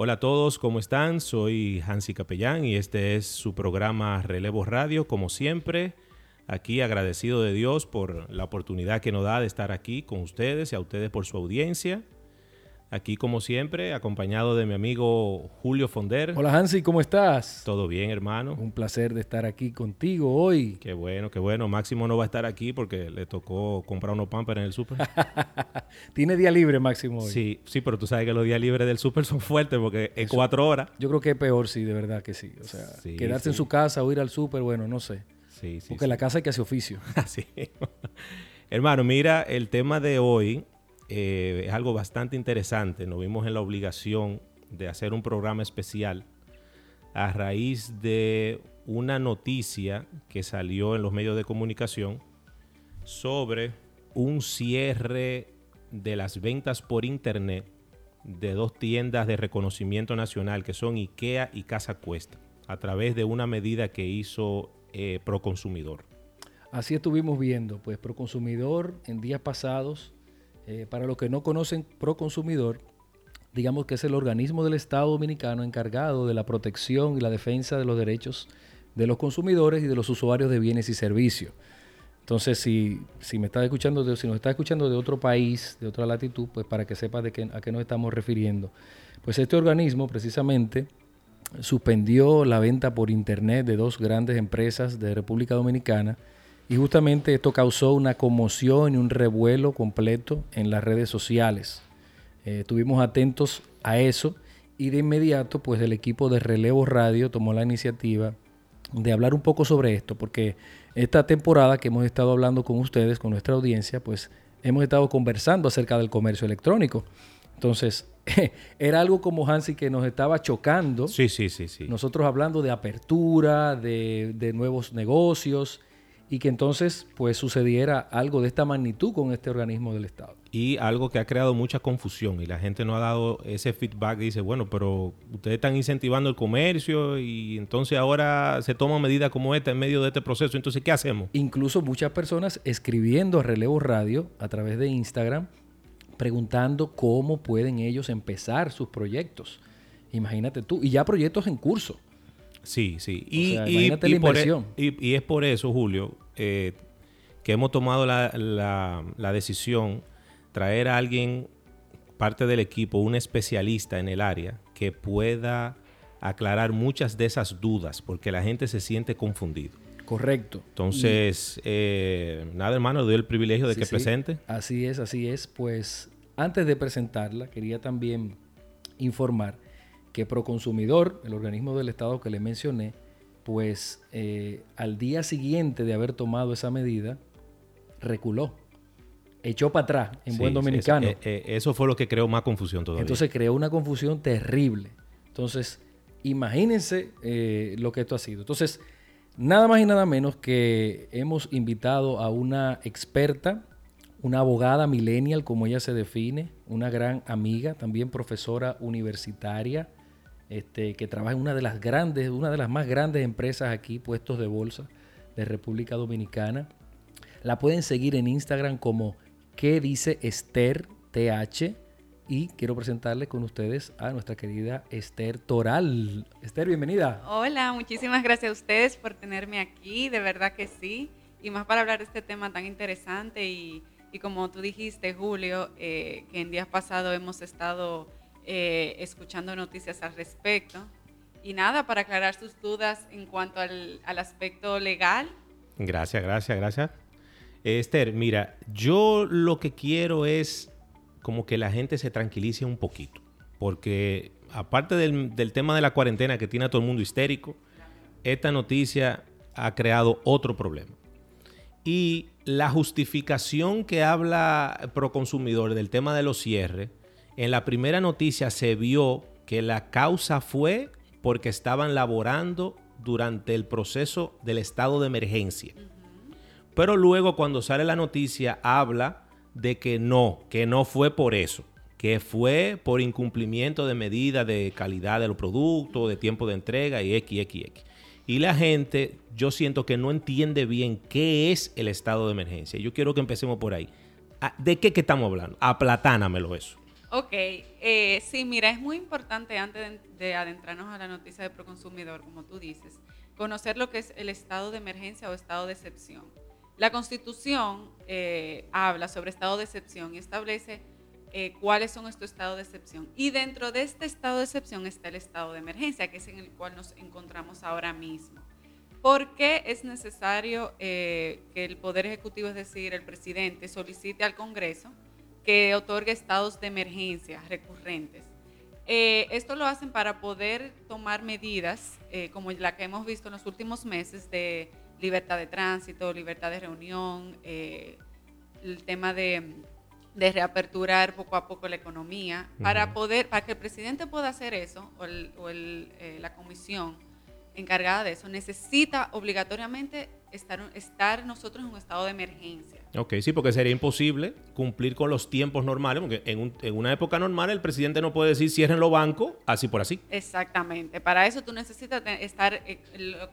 Hola a todos, ¿cómo están? Soy Hansi Capellán y este es su programa Relevo Radio, como siempre. Aquí agradecido de Dios por la oportunidad que nos da de estar aquí con ustedes y a ustedes por su audiencia. Aquí, como siempre, acompañado de mi amigo Julio Fonder. Hola Hansi, ¿cómo estás? Todo bien, hermano. Un placer de estar aquí contigo hoy. Qué bueno, qué bueno. Máximo no va a estar aquí porque le tocó comprar unos pampers en el súper. Tiene día libre Máximo hoy. Sí, sí, pero tú sabes que los días libres del súper son fuertes porque es cuatro horas. Yo creo que es peor, sí, de verdad que sí. O sea, quedarse en su casa o ir al súper, bueno, no sé. Sí, sí. Porque la casa hay que hacer oficio. Así. Hermano, mira, el tema de hoy eh, es algo bastante interesante. Nos vimos en la obligación de hacer un programa especial a raíz de una noticia que salió en los medios de comunicación sobre un cierre de las ventas por internet de dos tiendas de reconocimiento nacional que son IKEA y Casa Cuesta a través de una medida que hizo eh, Proconsumidor. Así estuvimos viendo, pues Proconsumidor en días pasados eh, para los que no conocen Proconsumidor, digamos que es el organismo del Estado Dominicano encargado de la protección y la defensa de los derechos de los consumidores y de los usuarios de bienes y servicios. Entonces, si, si me está escuchando, de, si nos está escuchando de otro país, de otra latitud, pues para que sepa de qué, a qué nos estamos refiriendo. Pues este organismo precisamente suspendió la venta por internet de dos grandes empresas de República Dominicana y justamente esto causó una conmoción y un revuelo completo en las redes sociales. Eh, estuvimos atentos a eso y de inmediato pues el equipo de Relevo Radio tomó la iniciativa de hablar un poco sobre esto, porque esta temporada que hemos estado hablando con ustedes, con nuestra audiencia, pues hemos estado conversando acerca del comercio electrónico. Entonces, era algo como Hansi que nos estaba chocando. Sí, sí, sí, sí. Nosotros hablando de apertura, de, de nuevos negocios, y que entonces pues sucediera algo de esta magnitud con este organismo del Estado. Y algo que ha creado mucha confusión y la gente no ha dado ese feedback, dice, bueno, pero ustedes están incentivando el comercio y entonces ahora se toman medidas como esta en medio de este proceso, entonces ¿qué hacemos? Incluso muchas personas escribiendo a Relevo Radio a través de Instagram preguntando cómo pueden ellos empezar sus proyectos. Imagínate tú, y ya proyectos en curso. Sí, sí. Y, y, la inversión. y, es por eso, Julio, eh, que hemos tomado la, la, decisión traer a alguien, parte del equipo, un especialista en el área, que pueda aclarar muchas de esas dudas, porque la gente se siente confundido. Correcto. Entonces, eh, nada, hermano, doy el privilegio de que presente. Así es, así es. Pues antes de presentarla, quería también informar que Proconsumidor, el organismo del Estado que le mencioné, pues eh, al día siguiente de haber tomado esa medida, reculó, echó para atrás en buen dominicano. Eh, eh, eso, fue lo que creó más confusión todavía. Entonces creó una confusión terrible. Entonces, imagínense lo que esto ha sido. Entonces, nada más y nada menos que hemos invitado a una experta, una abogada millennial, como ella se define, una gran amiga, también profesora universitaria, este, que trabaja en una de las grandes, una de las más grandes empresas aquí, puestos de bolsa de República Dominicana. La pueden seguir en Instagram como que dice Esther TH. Y quiero presentarle con ustedes a nuestra querida Esther Toral. Esther, bienvenida. Hola, muchísimas gracias a ustedes por tenerme aquí, de verdad que sí. Y más para hablar de este tema tan interesante y, como tú dijiste, Julio, eh, que en días pasados hemos estado eh, escuchando noticias al respecto. Y nada, para aclarar sus dudas en cuanto al, aspecto legal. Gracias, gracias, gracias. Esther, mira, yo lo que quiero es como que la gente se tranquilice un poquito, porque aparte del, del, tema de la cuarentena que tiene a todo el mundo histérico, esta noticia ha creado otro problema. Y la justificación que habla Proconsumidor del tema de los cierres en la primera noticia se vio que la causa fue porque estaban laborando durante el proceso del estado de emergencia. Pero luego cuando sale la noticia habla de que no, que no fue por eso, que fue por incumplimiento de medidas de calidad de los productos, de tiempo de entrega y x, x, x. Y la gente, yo siento que no entiende bien qué es el estado de emergencia. Yo quiero que empecemos por ahí. Ah, ¿De qué estamos hablando? Aplatánamelo eso. Ok, eh, sí, mira, es muy importante antes de, adentrarnos a la noticia de Proconsumidor, como tú dices, conocer lo que es el estado de emergencia o estado de excepción. La Constitución eh, habla sobre estado de excepción y establece eh, cuáles son estos estados de excepción. Y dentro de este estado de excepción está el estado de emergencia, que es en el cual nos encontramos ahora mismo. ¿Por qué es necesario que el Poder Ejecutivo, es decir, el presidente, solicite al Congreso que otorgue estados de emergencia recurrentes. Eh, esto lo hacen para poder tomar medidas eh, como la que hemos visto en los últimos meses de libertad de tránsito, libertad de reunión, eh, el tema de, reaperturar poco a poco la economía, para poder, para que el presidente pueda hacer eso, o, la comisión encargada de eso, necesita obligatoriamente estar, estar nosotros en un estado de emergencia. Ok, sí, porque sería imposible cumplir con los tiempos normales, porque en, una época normal el presidente no puede decir cierren los bancos así por así. Exactamente, para eso tú necesitas estar eh,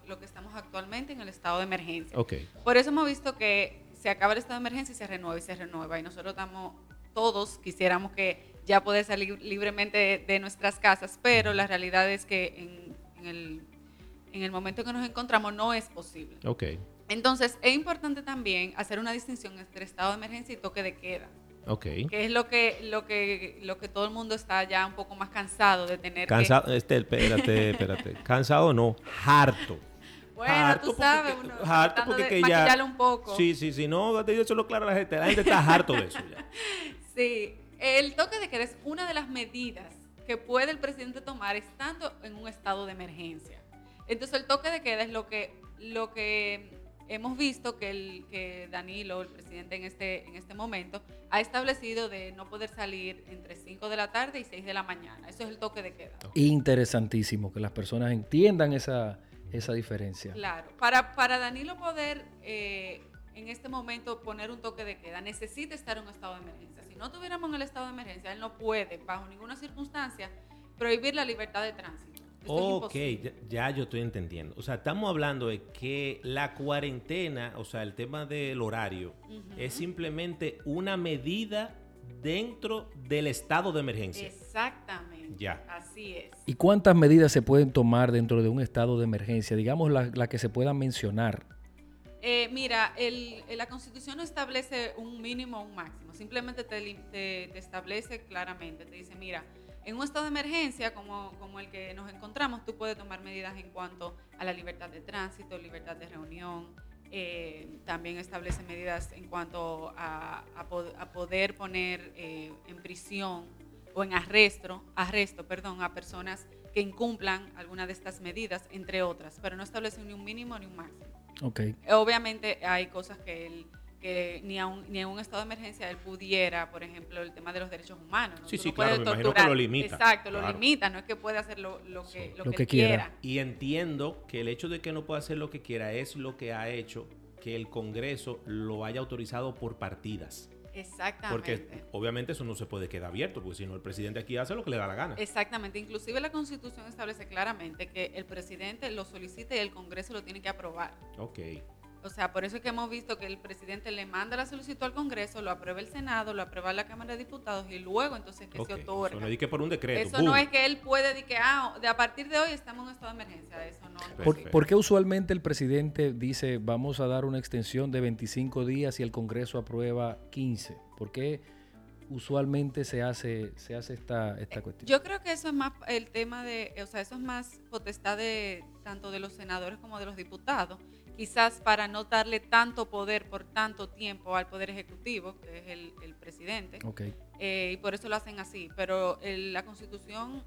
lo, que estamos actualmente en el estado de emergencia. Ok. Por eso hemos visto que se acaba el estado de emergencia y se renueva y se renueva, y nosotros estamos, todos quisiéramos que ya poder salir libremente de, nuestras casas, pero la realidad es que en, el, en el momento en que nos encontramos no es posible. Ok. Entonces, es importante también hacer una distinción entre estado de emergencia y toque de queda. Ok. Que es lo que, lo que, lo que todo el mundo está ya un poco más cansado de tener. Cansado, este, espérate, espérate. cansado no, harto. Bueno, tú sabes, uno harto porque que ya, un poco. Sí, sí, sí, no, eso lo claro a la gente. La gente está harto de eso ya. Sí, el toque de queda es una de las medidas que puede el presidente tomar estando en un estado de emergencia. Entonces, el toque de queda es lo que, lo que hemos visto que, el, que Danilo, el presidente en este, en este momento, ha establecido de no poder salir entre 5 de la tarde y 6 de la mañana. Eso es el toque de queda. Interesantísimo que las personas entiendan esa, esa diferencia. Claro, para, para Danilo poder eh, en este momento poner un toque de queda, necesita estar en un estado de emergencia. Si no tuviéramos el estado de emergencia, él no puede, bajo ninguna circunstancia, prohibir la libertad de tránsito ok, ya, yo estoy entendiendo. O sea, estamos hablando de que la cuarentena, o sea, el tema del horario, es simplemente una medida dentro del estado de emergencia. Exactamente. Ya. Así es. ¿Y cuántas medidas se pueden tomar dentro de un estado de emergencia? Digamos la, que se puedan mencionar. Eh, mira, la Constitución no establece un mínimo o un máximo. Simplemente te establece claramente, te dice, mira, en un estado de emergencia como, como el que nos encontramos, tú puedes tomar medidas en cuanto a la libertad de tránsito, libertad de reunión, eh, también establece medidas en cuanto a, a, poder poner eh, en prisión o en arresto, arresto perdón, a personas que incumplan alguna de estas medidas, entre otras, pero no establece ni un mínimo ni un máximo. Okay. Obviamente hay cosas que el que ni, ni en un estado de emergencia él pudiera, por ejemplo, el tema de los derechos humanos. Sí, sí, claro, me imagino que lo limita. Exacto, lo limita, no es que puede hacer lo, que, lo, que, quiera. Y entiendo que el hecho de que no pueda hacer lo que quiera es lo que ha hecho que el Congreso lo haya autorizado por partidas. Exactamente. Porque obviamente eso no se puede quedar abierto, porque si no el presidente aquí hace lo que le da la gana. Exactamente. Inclusive la Constitución establece claramente que el presidente lo solicite y el Congreso lo tiene que aprobar. Ok. O sea, por eso es que hemos visto que el presidente le manda la solicitud al Congreso, lo aprueba el Senado, lo aprueba la Cámara de Diputados y luego entonces que se otorga. Eso no es por un decreto. Eso no es que él puede decir que ah, de a partir de hoy estamos en un estado de emergencia. Eso no. ¿Por, qué usualmente el presidente dice vamos a dar una extensión de 25 días y el Congreso aprueba 15? ¿Por qué usualmente se hace se hace esta, esta cuestión? Yo creo que eso es más el tema de, o sea, eso es más potestad de tanto de los senadores como de los diputados quizás para no darle tanto poder por tanto tiempo al Poder Ejecutivo, que es el, presidente. Eh, y por eso lo hacen así. Pero la Constitución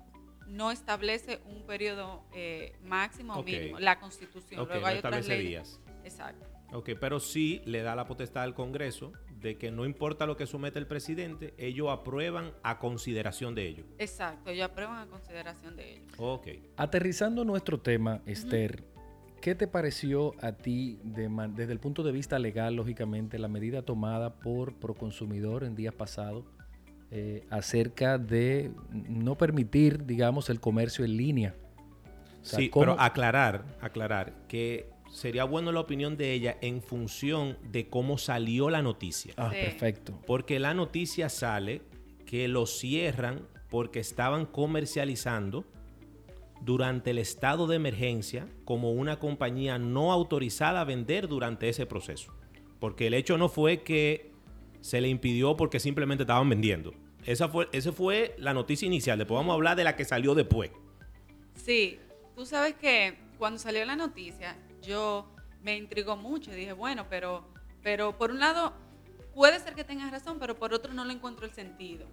no establece un periodo eh, máximo o mínimo. La Constitución. Luego hay otras leyes. días. Exacto. Ok, pero sí le da la potestad al Congreso de que no importa lo que somete el presidente, ellos aprueban a consideración de ellos. Exacto, ellos aprueban a consideración de ellos. Ok. Aterrizando nuestro tema, Esther, ¿Qué te pareció a ti desde el punto de vista legal, lógicamente, la medida tomada por Proconsumidor en días pasados eh, acerca de no permitir, digamos, el comercio en línea? sí, pero aclarar, aclarar que sería bueno la opinión de ella en función de cómo salió la noticia. Ah, perfecto. Porque la noticia sale que lo cierran porque estaban comercializando durante el estado de emergencia como una compañía no autorizada a vender durante ese proceso. Porque el hecho no fue que se le impidió porque simplemente estaban vendiendo. Esa fue, esa fue la noticia inicial. Después vamos a hablar de la que salió después. Sí, tú sabes que cuando salió la noticia, yo me intrigó mucho y dije, bueno, pero, pero por un lado puede ser que tengas razón, pero por otro no le encuentro el sentido.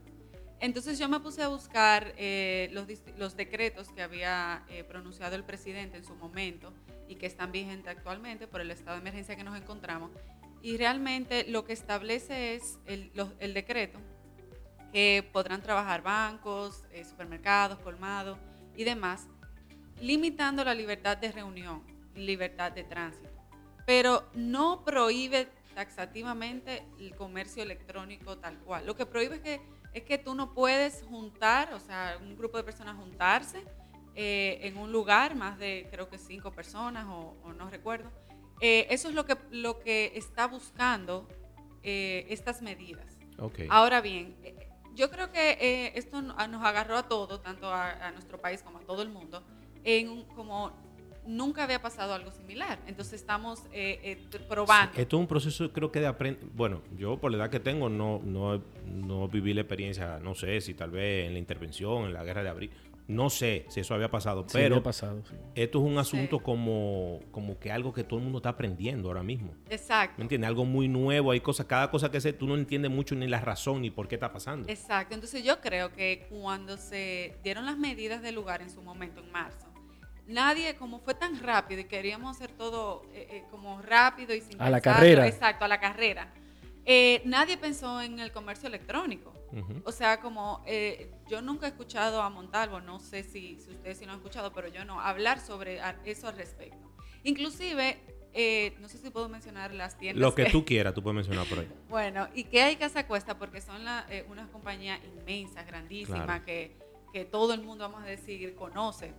Entonces yo me puse a buscar eh, los, decretos que había eh, pronunciado el presidente en su momento y que están vigentes actualmente por el estado de emergencia que nos encontramos. Y realmente lo que establece es el, decreto que podrán trabajar bancos, eh, supermercados, colmados y demás, limitando la libertad de reunión, libertad de tránsito, pero no prohíbe taxativamente el comercio electrónico tal cual. Lo que prohíbe es que es que tú no puedes juntar, o sea, un grupo de personas juntarse eh, en un lugar, más de creo que cinco personas o, no recuerdo. Eh, eso es lo que, lo que está buscando eh, estas medidas. Ahora bien, yo creo que esto nos agarró a todos, tanto a, a, nuestro país como a todo el mundo, en como nunca había pasado algo similar. Entonces estamos eh, eh, probando. esto es un proceso, creo que de aprender. Bueno, yo por la edad que tengo no, no, no viví la experiencia, no sé si tal vez en la intervención, en la guerra de abril. No sé si eso había pasado, pero pasado, esto es un asunto como, como que algo que todo el mundo está aprendiendo ahora mismo. Exacto. ¿Me entiendes? Algo muy nuevo, hay cosas, cada cosa que sé, tú no entiendes mucho ni la razón ni por qué está pasando. Exacto. Entonces yo creo que cuando se dieron las medidas del lugar en su momento, en marzo, nadie, como fue tan rápido y queríamos hacer todo eh, eh, como rápido y sin A la carrera. Exacto, a la carrera. Eh, nadie pensó en el comercio electrónico. O sea, como yo nunca he escuchado a Montalvo, no sé si, si ustedes sí lo han escuchado, pero yo no, hablar sobre eso al respecto. Inclusive, no sé si puedo mencionar las tiendas. Lo que, tú quieras, tú puedes mencionar por ahí. bueno, y que hay Casa Cuesta porque son la, una compañía inmensa, grandísima, que, que todo el mundo, vamos a decir, conoce.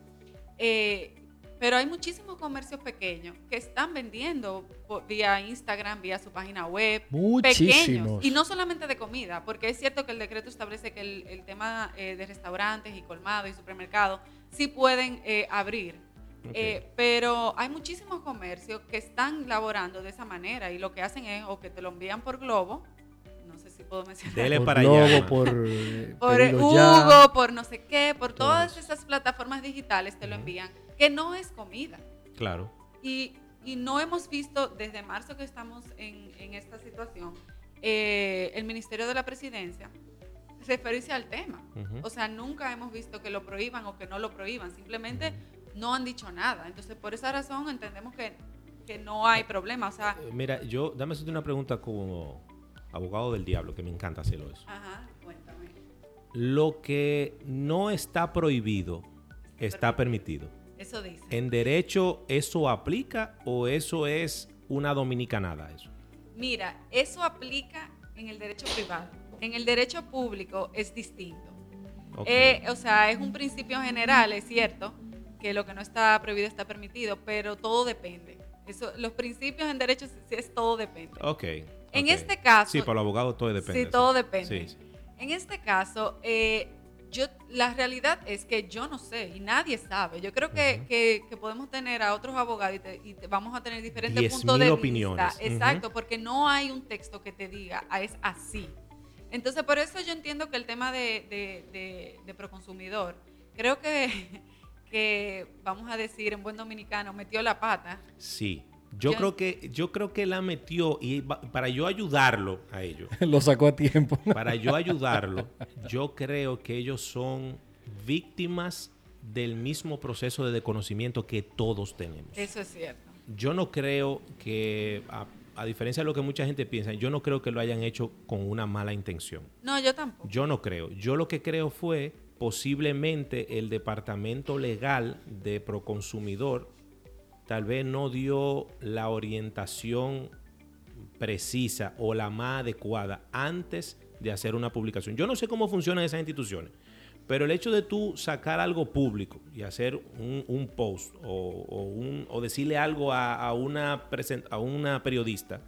Eh, pero hay muchísimos comercios pequeños que están vendiendo vía Instagram, vía su página web. Muchísimos. Y no solamente de comida, porque es cierto que el decreto establece que el, tema eh, de restaurantes y colmados y supermercados sí pueden eh, abrir. pero hay muchísimos comercios que están laborando de esa manera y lo que hacen es o que te lo envían por globo puedo mencionar. Dele para allá. Por, por Hugo, por no sé qué, por todas esas plataformas digitales te lo envían, que no es comida. Claro. Y, y no hemos visto desde marzo que estamos en, en esta situación, eh, el Ministerio de la Presidencia referirse al tema. O sea, nunca hemos visto que lo prohíban o que no lo prohíban, simplemente no han dicho nada. Entonces, por esa razón entendemos que, que no hay problema. O sea, eh, Mira, yo, dame hacerte una pregunta como abogado del diablo, que me encanta hacerlo eso. Ajá, cuéntame. Lo que no está prohibido está permitido. Eso dice. ¿En derecho eso aplica o eso es una dominicanada eso? Mira, eso aplica en el derecho privado. En el derecho público es distinto. Eh, o sea, es un principio general, es cierto, que lo que no está prohibido está permitido, pero todo depende. Eso, los principios en derecho sí es todo depende. Ok. En este caso. Sí, para el abogado todo depende. Sí, todo depende. En este caso, eh, yo, la realidad es que yo no sé y nadie sabe. Yo creo que, podemos tener a otros abogados y, vamos a tener diferentes puntos de opiniones. vista. Exacto, porque no hay un texto que te diga, ah, es así. Entonces, por eso yo entiendo que el tema de, de, proconsumidor, creo que, que, vamos a decir en buen dominicano, metió la pata. Sí. Yo, creo que yo creo que la metió y para yo ayudarlo a ellos. Lo sacó a tiempo. para yo ayudarlo, yo creo que ellos son víctimas del mismo proceso de desconocimiento que todos tenemos. Eso es cierto. Yo no creo que, a, diferencia de lo que mucha gente piensa, yo no creo que lo hayan hecho con una mala intención. No, yo tampoco. Yo no creo. Yo lo que creo fue posiblemente el departamento legal de Proconsumidor tal vez no dio la orientación precisa o la más adecuada antes de hacer una publicación. Yo no sé cómo funcionan esas instituciones, pero el hecho de tú sacar algo público y hacer un, post o, decirle algo a, una a una periodista,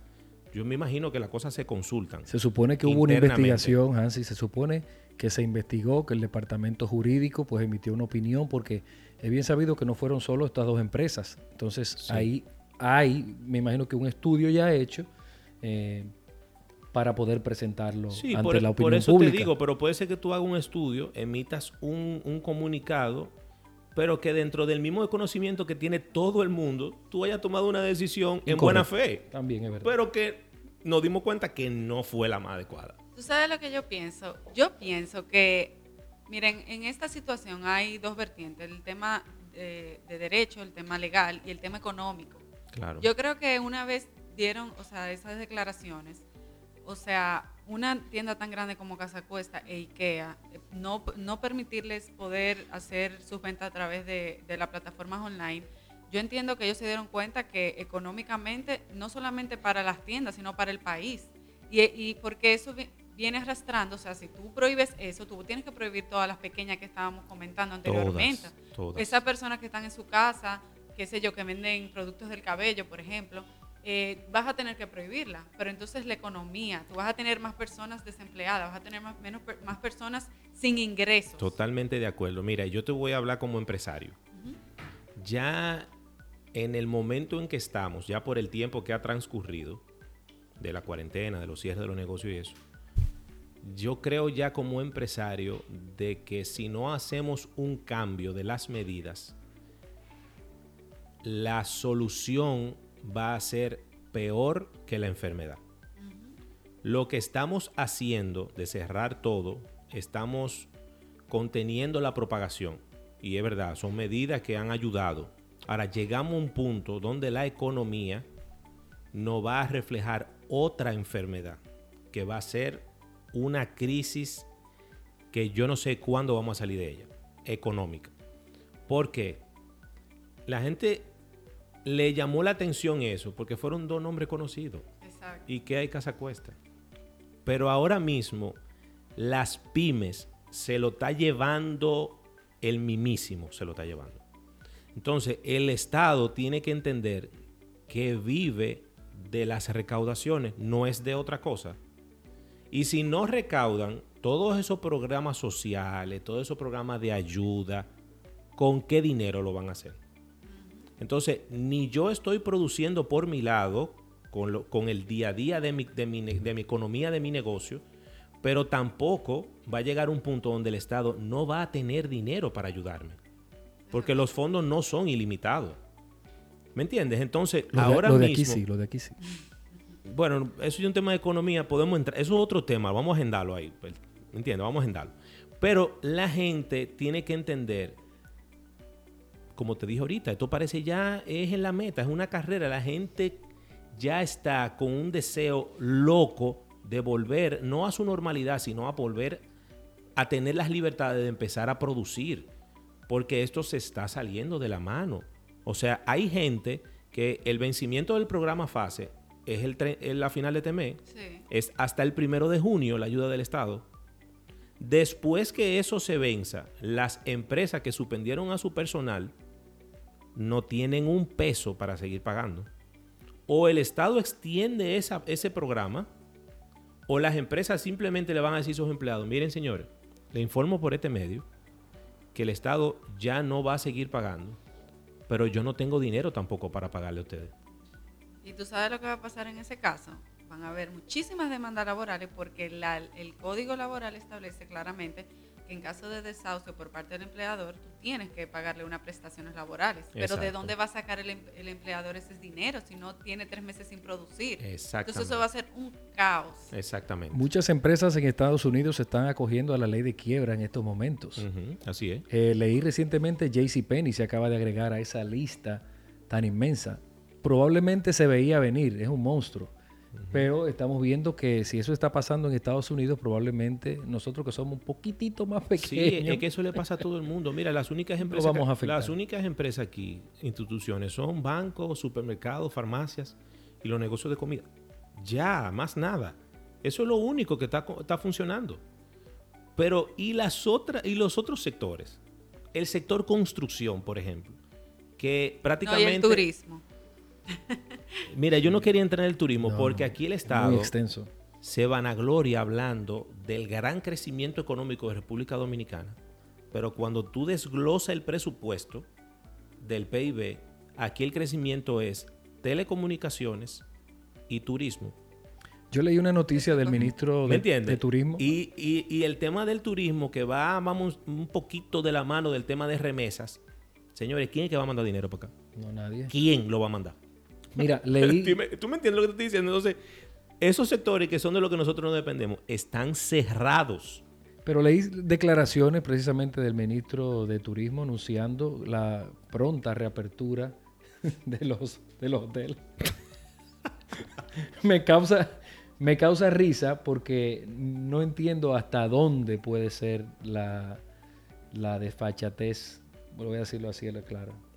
yo me imagino que las cosas se consultan. Se supone que hubo una investigación, Hansi, se supone que se investigó, que el departamento jurídico pues emitió una opinión, porque es bien sabido que no fueron solo estas dos empresas. Entonces ahí hay, me imagino que un estudio ya hecho eh, para poder presentarlo ante por, la opinión por eso te digo, pero puede ser que tú hagas un estudio, emitas un, comunicado, pero que dentro del mismo conocimiento que tiene todo el mundo, tú hayas tomado una decisión en buena fe. También es verdad. Pero que nos dimos cuenta que no fue la más adecuada. ¿Tú sabes lo que yo pienso? Yo pienso que, miren, en esta situación hay dos vertientes, el tema de, de derecho, el tema legal y el tema económico. Claro. Yo creo que una vez dieron, o sea, esas declaraciones, o sea, una tienda tan grande como Casa Cuesta e IKEA, no, no permitirles poder hacer sus ventas a través de, de las plataformas online, yo entiendo que ellos se dieron cuenta que económicamente, no solamente para las tiendas, sino para el país, y, y porque eso viene arrastrando, o sea, si tú prohíbes eso, tú tienes que prohibir todas las pequeñas que estábamos comentando anteriormente. Esas personas que están en su casa, qué sé yo, que venden productos del cabello, por ejemplo, eh, vas a tener que prohibirla. Pero entonces la economía, tú vas a tener más personas desempleadas, vas a tener más, menos, más personas sin ingresos. Totalmente de acuerdo. Mira, yo te voy a hablar como empresario. Ya en el momento en que estamos, ya por el tiempo que ha transcurrido, de la cuarentena, de los cierres de los negocios y eso, yo creo ya como empresario de que si no hacemos un cambio de las medidas, la solución va a ser peor que la enfermedad. Lo que estamos haciendo de cerrar todo, estamos conteniendo la propagación. Y es verdad, son medidas que han ayudado. Ahora llegamos a un punto donde la economía no va a reflejar otra enfermedad, que va a ser una crisis que yo no sé cuándo vamos a salir de ella, económica. Porque la gente le llamó la atención eso, porque fueron dos nombres conocidos. Exacto. Y que hay Casa Cuesta. Pero ahora mismo, las pymes se lo está llevando el mimísimo, se lo está llevando. Entonces, el Estado tiene que entender que vive de las recaudaciones, no es de otra cosa. Y si no recaudan todos esos programas sociales, todos esos programas de ayuda, ¿con qué dinero lo van a hacer? Entonces, ni yo estoy produciendo por mi lado, con, el día a día de mi, de, mi, economía, de mi negocio, pero tampoco va a llegar un punto donde el Estado no va a tener dinero para ayudarme. Porque los fondos no son ilimitados. ¿Me entiendes? Entonces, ahora lo de Aquí sí, lo de aquí sí. Bueno, eso es un tema de economía, podemos entrar. Eso es otro tema, vamos a agendarlo ahí. Pues, ¿Me entiendes? Vamos a agendarlo. Pero la gente tiene que entender como te dije ahorita, esto parece ya es en la meta, es una carrera. La gente ya está con un deseo loco de volver, no a su normalidad, sino a volver a tener las libertades de empezar a producir, porque esto se está saliendo de la mano. O sea, hay gente que el vencimiento del programa FASE es el, la final de TME, es hasta el primero de junio la ayuda del Estado. Después que eso se venza, las empresas que suspendieron a su personal no tienen un peso para seguir pagando. O el Estado extiende ese programa, o las empresas simplemente le van a decir a sus empleados, miren señores, le informo por este medio que el Estado ya no va a seguir pagando, pero yo no tengo dinero tampoco para pagarle a ustedes. ¿Y tú sabes lo que va a pasar en ese caso? Van a haber muchísimas demandas laborales porque el Código Laboral establece claramente en caso de desahucio por parte del empleador, tú tienes que pagarle unas prestaciones laborales. Pero ¿de dónde va a sacar em-, el, empleador ese dinero si no tiene tres meses sin producir? Entonces eso va a ser un caos. Exactamente. Muchas empresas en Estados Unidos se están acogiendo a la ley de quiebra en estos momentos. Así es. Eh, leí recientemente JCPenney se acaba de agregar a esa lista tan inmensa. Probablemente se veía venir, es un monstruo. Pero estamos viendo que si eso está pasando en Estados Unidos, probablemente nosotros que somos un poquitito más pequeños. Sí, es que eso le pasa a todo el mundo. Mira, las únicas empresas, vamos a las únicas empresas aquí, instituciones, son bancos, supermercados, farmacias y los negocios de comida. Ya, más nada. Eso es lo único que está, está funcionando. Pero, ¿y, las otras, ¿y los otros sectores? El sector construcción, por ejemplo, que prácticamente... No, y el turismo. Mira, yo no quería entrar en el turismo porque aquí el Estado muy extenso. se vanagloria hablando del gran crecimiento económico de República Dominicana, pero cuando tú desglosas el presupuesto del PIB, aquí el crecimiento es telecomunicaciones y turismo. Yo leí una noticia del ministro de, de Turismo. Y, y, el tema del turismo que va, vamos, un poquito de la mano del tema de remesas. Señores, ¿quién es que va a mandar dinero para acá? No, nadie. ¿Quién lo va a mandar? Mira, leí. ¿Tú me entiendes lo que te estoy diciendo? Entonces, esos sectores que son de los que nosotros no dependemos están cerrados. Pero leí declaraciones precisamente del ministro de Turismo anunciando la pronta reapertura de los, de los hoteles. me, causa, me causa risa porque no entiendo hasta dónde puede ser la, la desfachatez, voy a decirlo así, claro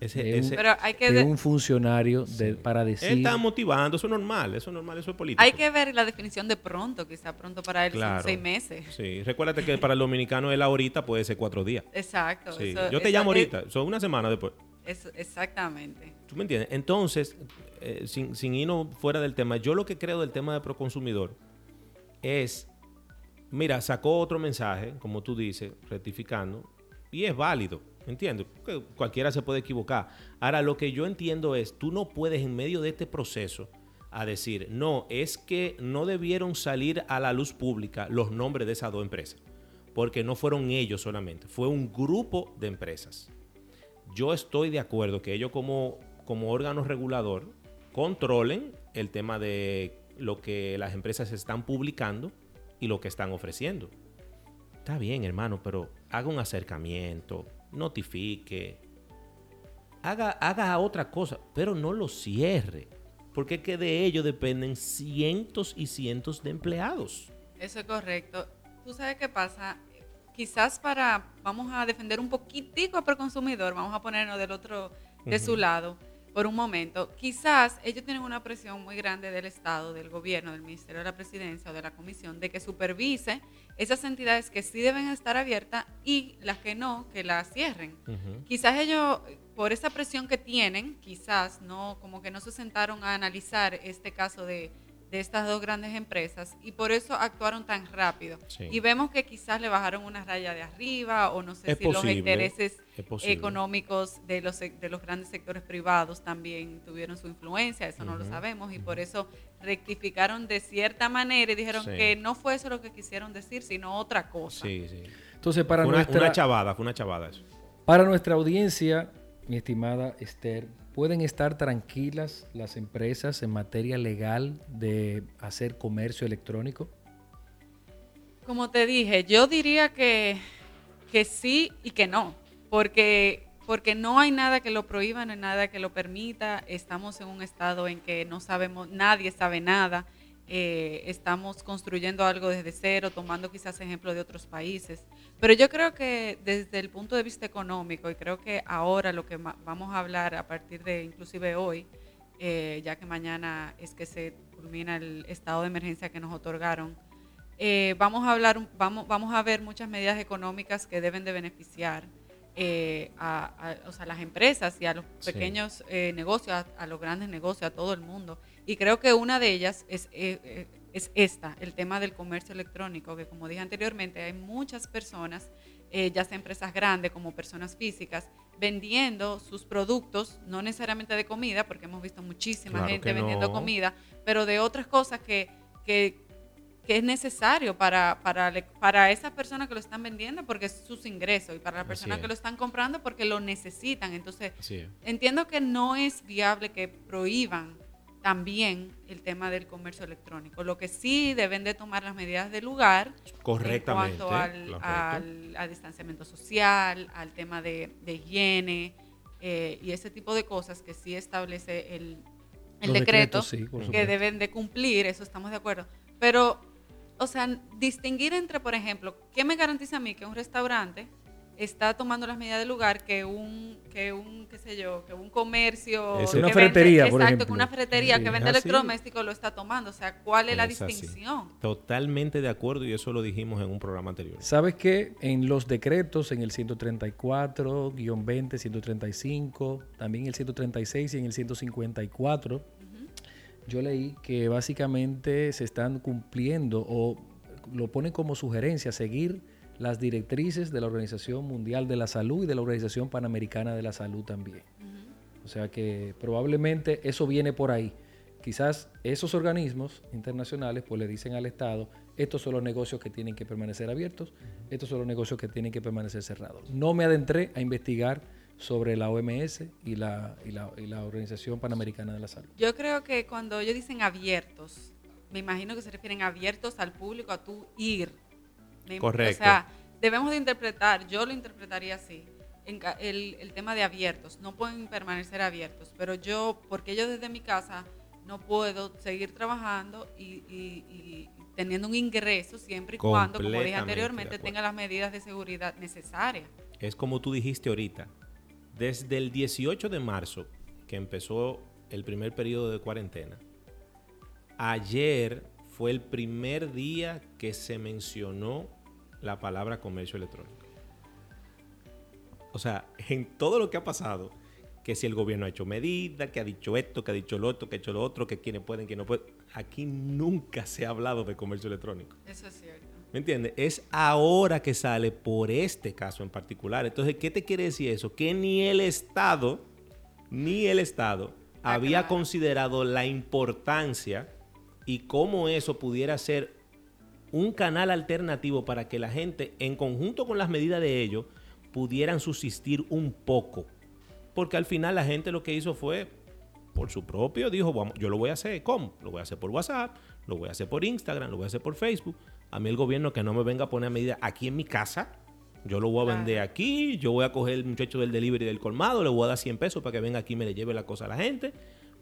ese, un, Pero hay que un funcionario para decir... Él está motivando, eso es normal, eso es normal, eso es político. Hay que ver la definición de pronto, quizá pronto para él son seis meses. Sí, recuérdate que para el dominicano el ahorita puede ser cuatro días. Exacto. Yo te llamo ahorita, son una semana después. exactamente. ¿Tú me entiendes? Entonces, eh, sin, sin irnos fuera del tema, yo lo que creo del tema de proconsumidor es, mira, sacó otro mensaje, como tú dices, rectificando, y es válido Entiendo, que cualquiera se puede equivocar. Ahora, lo que yo entiendo es, tú no puedes en medio de este proceso a decir, no, es que no debieron salir a la luz pública los nombres de esas dos empresas, porque no fueron ellos solamente, fue un grupo de empresas. Yo estoy de acuerdo que ellos como, como órgano regulador controlen el tema de lo que las empresas están publicando y lo que están ofreciendo. Está bien, hermano, pero haga un acercamiento, notifique, haga, haga otra cosa, pero no lo cierre, porque es que de ello dependen cientos y cientos de empleados. Eso es correcto. ¿Tú sabes qué pasa? Quizás para, vamos a defender un poquitico al consumidor, vamos a ponernos del otro, de su lado por un momento, quizás ellos tienen una presión muy grande del Estado, del gobierno, del Ministerio de la Presidencia o de la Comisión de que supervise esas entidades que sí deben estar abiertas y las que no, que las cierren. Quizás ellos, por esa presión que tienen, quizás no, como que no se sentaron a analizar este caso de de estas dos grandes empresas y por eso actuaron tan rápido. Y vemos que quizás le bajaron una raya de arriba o no sé si los intereses económicos de los, de los grandes sectores privados también tuvieron su influencia, eso no lo sabemos y por eso rectificaron de cierta manera y dijeron que no fue eso lo que quisieron decir, sino otra cosa. Sí, sí. Entonces para fue una, nuestra, una chavada, fue una chavada eso. Para nuestra audiencia, mi estimada Esther, ¿Pueden estar tranquilas las empresas en materia legal de hacer comercio electrónico? Como te dije, yo diría que, que sí y que no, porque, porque no hay nada que lo prohíba, no hay nada que lo permita. Estamos en un estado en que no sabemos, nadie sabe nada. Eh, estamos construyendo algo desde cero, tomando quizás ejemplo de otros países. Pero yo creo que desde el punto de vista económico, y creo que ahora lo que vamos a hablar a partir de inclusive hoy, eh, ya que mañana es que se culmina el estado de emergencia que nos otorgaron, eh, vamos a hablar, vamos, vamos a ver muchas medidas económicas que deben de beneficiar a, las empresas y a los pequeños negocios, a, los grandes negocios, a todo el mundo. Y creo que una de ellas es, eh, eh, es esta, el tema del comercio electrónico, que como dije anteriormente, hay muchas personas, eh, ya sea empresas grandes como personas físicas, vendiendo sus productos, no necesariamente de comida, porque hemos visto muchísima gente vendiendo comida, pero de otras cosas que, que, que es necesario para, para, para esas personas que lo están vendiendo porque es sus ingresos y para las personas que lo están comprando porque lo necesitan. Entonces, entiendo que no es viable que prohíban también el tema del comercio electrónico. Lo que sí deben de tomar las medidas del lugar Correctamente, en cuanto al, distanciamiento social, al tema de, higiene eh, y ese tipo de cosas que sí establece el, el decreto que deben de cumplir, eso estamos de acuerdo. Pero, o sea, distinguir entre, por ejemplo, ¿qué me garantiza a mí que un restaurante está tomando las medidas del lugar que un, que un, qué sé yo, que un comercio. Es una ferretería, por Exacto, que una ferretería que vende electrodomésticos lo está tomando. O sea, ¿cuál es, la distinción? Totalmente de acuerdo y eso lo dijimos en un programa anterior. ¿Sabes qué? En los decretos, en el 134-20, 135, también el 136 y en el 154, yo leí que básicamente se están cumpliendo o lo ponen como sugerencia seguir las directrices de la Organización Mundial de la Salud y de la Organización Panamericana de la Salud también. O sea que probablemente eso viene por ahí. Quizás esos organismos internacionales pues le dicen al Estado, estos son los negocios que tienen que permanecer abiertos, estos son los negocios que tienen que permanecer cerrados. No me adentré a investigar sobre la OMS y la, y la, y la Organización Panamericana de la Salud. Yo creo que cuando ellos dicen abiertos, me imagino que se refieren abiertos al público, a tu ir Correcto. O sea, debemos de interpretar, yo lo interpretaría así, el, el, tema de abiertos. No pueden permanecer abiertos, pero yo, porque yo desde mi casa no puedo seguir trabajando y, teniendo un ingreso siempre y cuando, como dije anteriormente, tenga las medidas de seguridad necesarias. Es como tú dijiste ahorita, desde el 18 de marzo, que empezó el primer periodo de cuarentena, ayer fue el primer día que se mencionó la palabra comercio electrónico. O sea, en todo lo que ha pasado, que si el gobierno ha hecho medidas, que ha dicho esto, que ha dicho lo otro, que ha hecho lo otro, que quienes pueden, que no pueden, aquí nunca se ha hablado de comercio electrónico. Eso es cierto. ¿Me entiendes? Es ahora que sale por este caso en particular. Entonces, ¿qué te quiere decir eso? Que ni el Estado, ni el Estado había considerado la importancia y cómo eso pudiera ser un canal alternativo para que la gente, en conjunto con las medidas de ellos, pudieran subsistir un poco. Porque al final la gente lo que hizo fue, por su propio, dijo, vamos, yo lo voy a hacer, ¿cómo? Lo voy a hacer por WhatsApp, lo voy a hacer por Instagram, lo voy a hacer por Facebook. A mí el gobierno que no me venga a poner medidas aquí en mi casa, yo lo voy a vender aquí, yo voy a coger el muchacho del delivery del colmado, le voy a dar 100 pesos para que venga aquí y me le lleve la cosa a la gente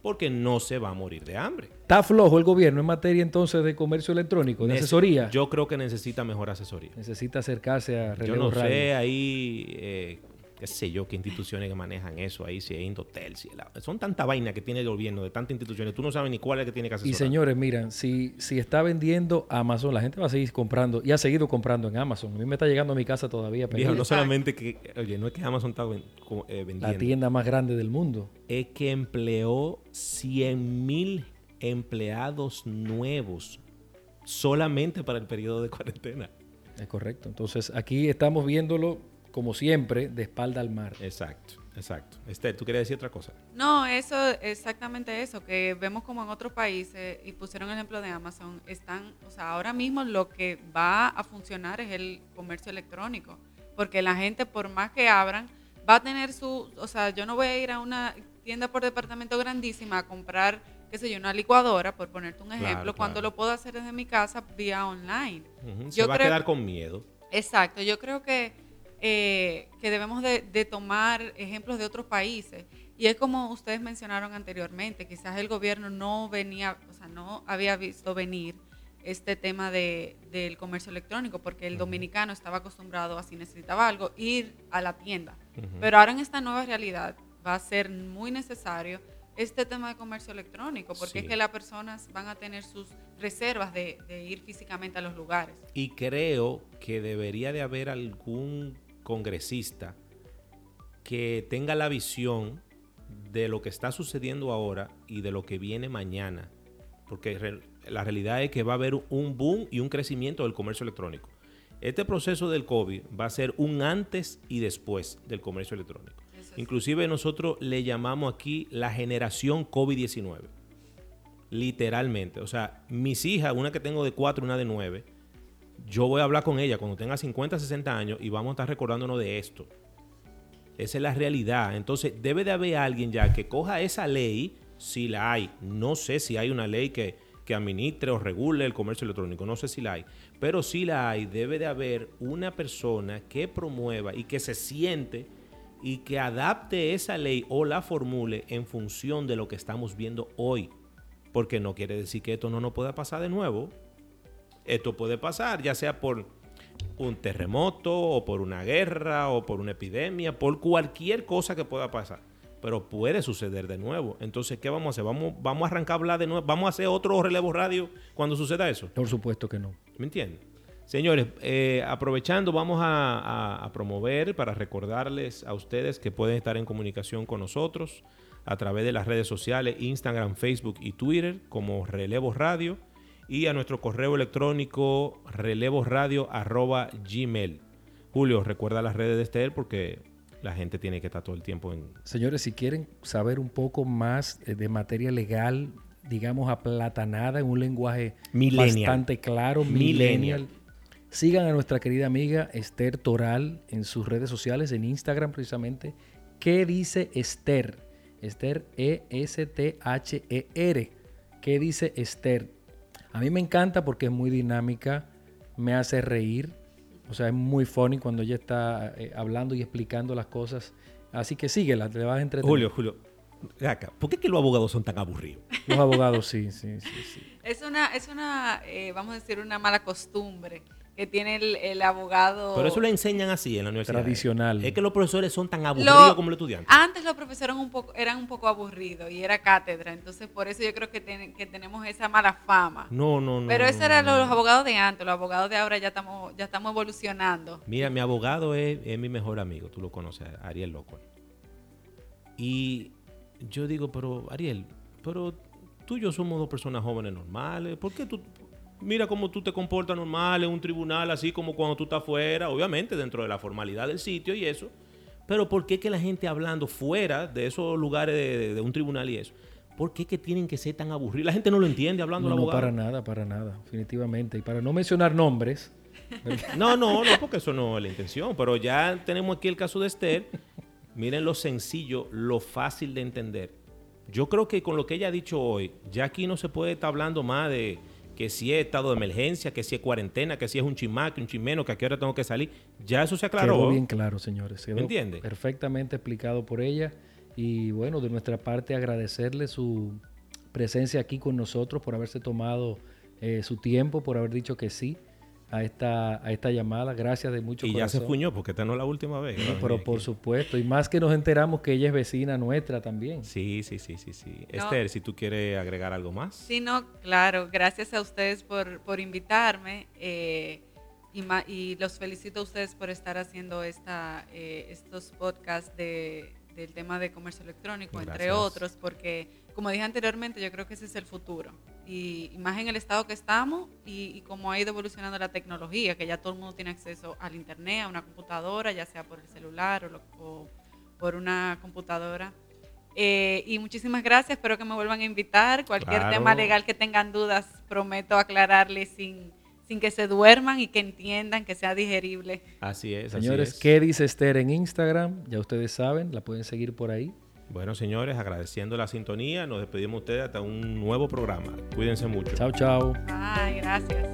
porque no se va a morir de hambre. ¿Está flojo el gobierno en materia entonces de comercio electrónico, de asesoría? Yo creo que necesita mejor asesoría. Necesita acercarse a Yo no sé ahí, eh, qué sé yo, qué instituciones que manejan eso ahí, si es Indotel, si son tanta vaina que tiene el gobierno de tantas instituciones, tú no sabes ni cuál es que tiene que asesorar. Y señores, miren, si, si está vendiendo Amazon, la gente va a seguir comprando y ha seguido comprando en Amazon. A mí me está llegando a mi casa todavía. Pero no solamente que, oye, no es que Amazon está eh, vendiendo. La tienda más grande del mundo. Es que empleó 100 mil empleados nuevos solamente para el periodo de cuarentena. Es correcto. Entonces, aquí estamos viéndolo como siempre, de espalda al mar. Exacto, exacto. Esther, ¿tú querías decir otra cosa? No, eso, exactamente eso, que vemos como en otros países, y pusieron el ejemplo de Amazon, están, o sea, ahora mismo lo que va a funcionar es el comercio electrónico, porque la gente, por más que abran, va a tener su, o sea, yo no voy a ir a una tienda por departamento grandísima a comprar, qué sé yo, una licuadora, por ponerte un ejemplo, cuando lo puedo hacer desde mi casa vía online. Se va a quedar con miedo. Exacto, yo creo que eh, que debemos de, tomar ejemplos de otros países. Y es como ustedes mencionaron anteriormente, quizás el gobierno no venía, o sea, no había visto venir este tema de, del comercio electrónico, porque el dominicano estaba acostumbrado a si necesitaba algo, ir a la tienda. Pero ahora en esta nueva realidad va a ser muy necesario este tema de comercio electrónico, porque es que las personas van a tener sus reservas de, de ir físicamente a los lugares. Y creo que debería de haber algún congresista que tenga la visión de lo que está sucediendo ahora y de lo que viene mañana. Porque la realidad es que va a haber un boom y un crecimiento del comercio electrónico. Este proceso del COVID va a ser un antes y después del comercio electrónico. Inclusive nosotros le llamamos aquí la generación COVID-19. Literalmente. O sea, mis hijas, una que tengo de 4 y una de 9, yo voy a hablar con ella cuando tenga 50, 60 años y vamos a estar recordándonos de esto. Esa es la realidad. Entonces, debe de haber alguien ya que coja esa ley, si la hay. No sé si hay una ley que, que administre o regule el comercio electrónico, no sé si la hay. Pero si la hay, debe de haber una persona que promueva y que se siente y que adapte esa ley o la formule en función de lo que estamos viendo hoy. Porque no quiere decir que esto no nos pueda pasar de nuevo. Esto puede pasar, ya sea por un terremoto o por una guerra o por una epidemia, por cualquier cosa que pueda pasar. Pero puede suceder de nuevo. Entonces, ¿qué vamos a hacer? ¿Vamos, vamos a arrancar a hablar de nuevo? ¿Vamos a hacer otro relevo radio cuando suceda eso? Por supuesto que no. ¿Me entiendes? Señores, eh, aprovechando, vamos a, promover para recordarles a ustedes que pueden estar en comunicación con nosotros a través de las redes sociales, Instagram, Facebook y Twitter, como Relevo Radio, y a nuestro correo electrónico gmail. Julio, recuerda las redes de Esther porque la gente tiene que estar todo el tiempo en... Señores, si quieren saber un poco más eh, de materia legal, digamos aplatanada en un lenguaje bastante claro, millennial Sigan a nuestra querida amiga Esther Toral en sus redes sociales, en Instagram precisamente. ¿Qué dice Esther? Esther E-S-T-H-E-R. ¿Qué dice Esther? A mí me encanta porque es muy dinámica, me hace reír. O sea, es muy funny cuando ella está eh, hablando y explicando las cosas. Así que síguela, te vas a entretener. Julio, Julio, acá, ¿por qué que los abogados son tan aburridos? Los abogados, sí, sí, sí. sí. Es una, es una eh, vamos a decir, una mala costumbre que tiene el, abogado. Pero eso lo enseñan así en la universidad. Tradicional. Es que los profesores son tan aburridos como los estudiantes. Antes los profesores eran un poco, eran un poco aburridos y era cátedra. Entonces, por eso yo creo que, que tenemos esa mala fama. No, no, no. Pero esos eran los abogados de antes. Los abogados de ahora ya estamos, ya estamos evolucionando. Mira, mi abogado es, mi mejor amigo. Tú lo conoces, Ariel Loco. Y yo digo, pero Ariel, pero tú y yo somos dos personas jóvenes normales. ¿Por qué tú.? Mira cómo tú te comportas normal en un tribunal, así como cuando tú estás fuera, obviamente dentro de la formalidad del sitio y eso. Pero ¿por qué que la gente hablando fuera de esos lugares de, un tribunal y eso? ¿Por qué que tienen que ser tan aburridos? La gente no lo entiende hablando no, no, para nada, para nada, definitivamente. Y para no mencionar nombres. no, no, no, porque eso no es la intención. Pero ya tenemos aquí el caso de Esther. Miren lo sencillo, lo fácil de entender. Yo creo que con lo que ella ha dicho hoy, ya aquí no se puede estar hablando más de que si es estado de emergencia, que si es cuarentena, que si es un chimaque, un chimeno, que a qué hora tengo que salir. Ya eso se aclaró. Quedó bien claro, señores. ¿Me entiende? Perfectamente explicado por ella. Y bueno, de nuestra parte agradecerle su presencia aquí con nosotros, por haberse tomado eh, su tiempo, por haber dicho que sí a esta, a esta llamada. Gracias de mucho Y ya se fuñó, porque esta no es la última vez. pero por supuesto. Y más que nos enteramos que ella es vecina nuestra también. Sí, sí, sí, sí, sí. Esther, si tú quieres agregar algo más. Sí, no, claro. Gracias a ustedes por, por invitarme. Eh, y, y, los felicito a ustedes por estar haciendo esta, eh, estos podcasts de, del tema de comercio electrónico, entre otros, porque como dije anteriormente, yo creo que ese es el futuro. Y, más en el estado que estamos y, y cómo ha ido evolucionando la tecnología, que ya todo el mundo tiene acceso al Internet, a una computadora, ya sea por el celular o, por una computadora. Eh, y muchísimas gracias, espero que me vuelvan a invitar. Cualquier tema legal que tengan dudas, prometo aclararles sin, sin que se duerman y que entiendan que sea digerible. Así es. Señores, ¿qué dice Esther en Instagram? Ya ustedes saben, la pueden seguir por ahí. Bueno, señores, agradeciendo la sintonía, nos despedimos ustedes hasta un nuevo programa. Cuídense mucho. Chao, chao. Ay, gracias.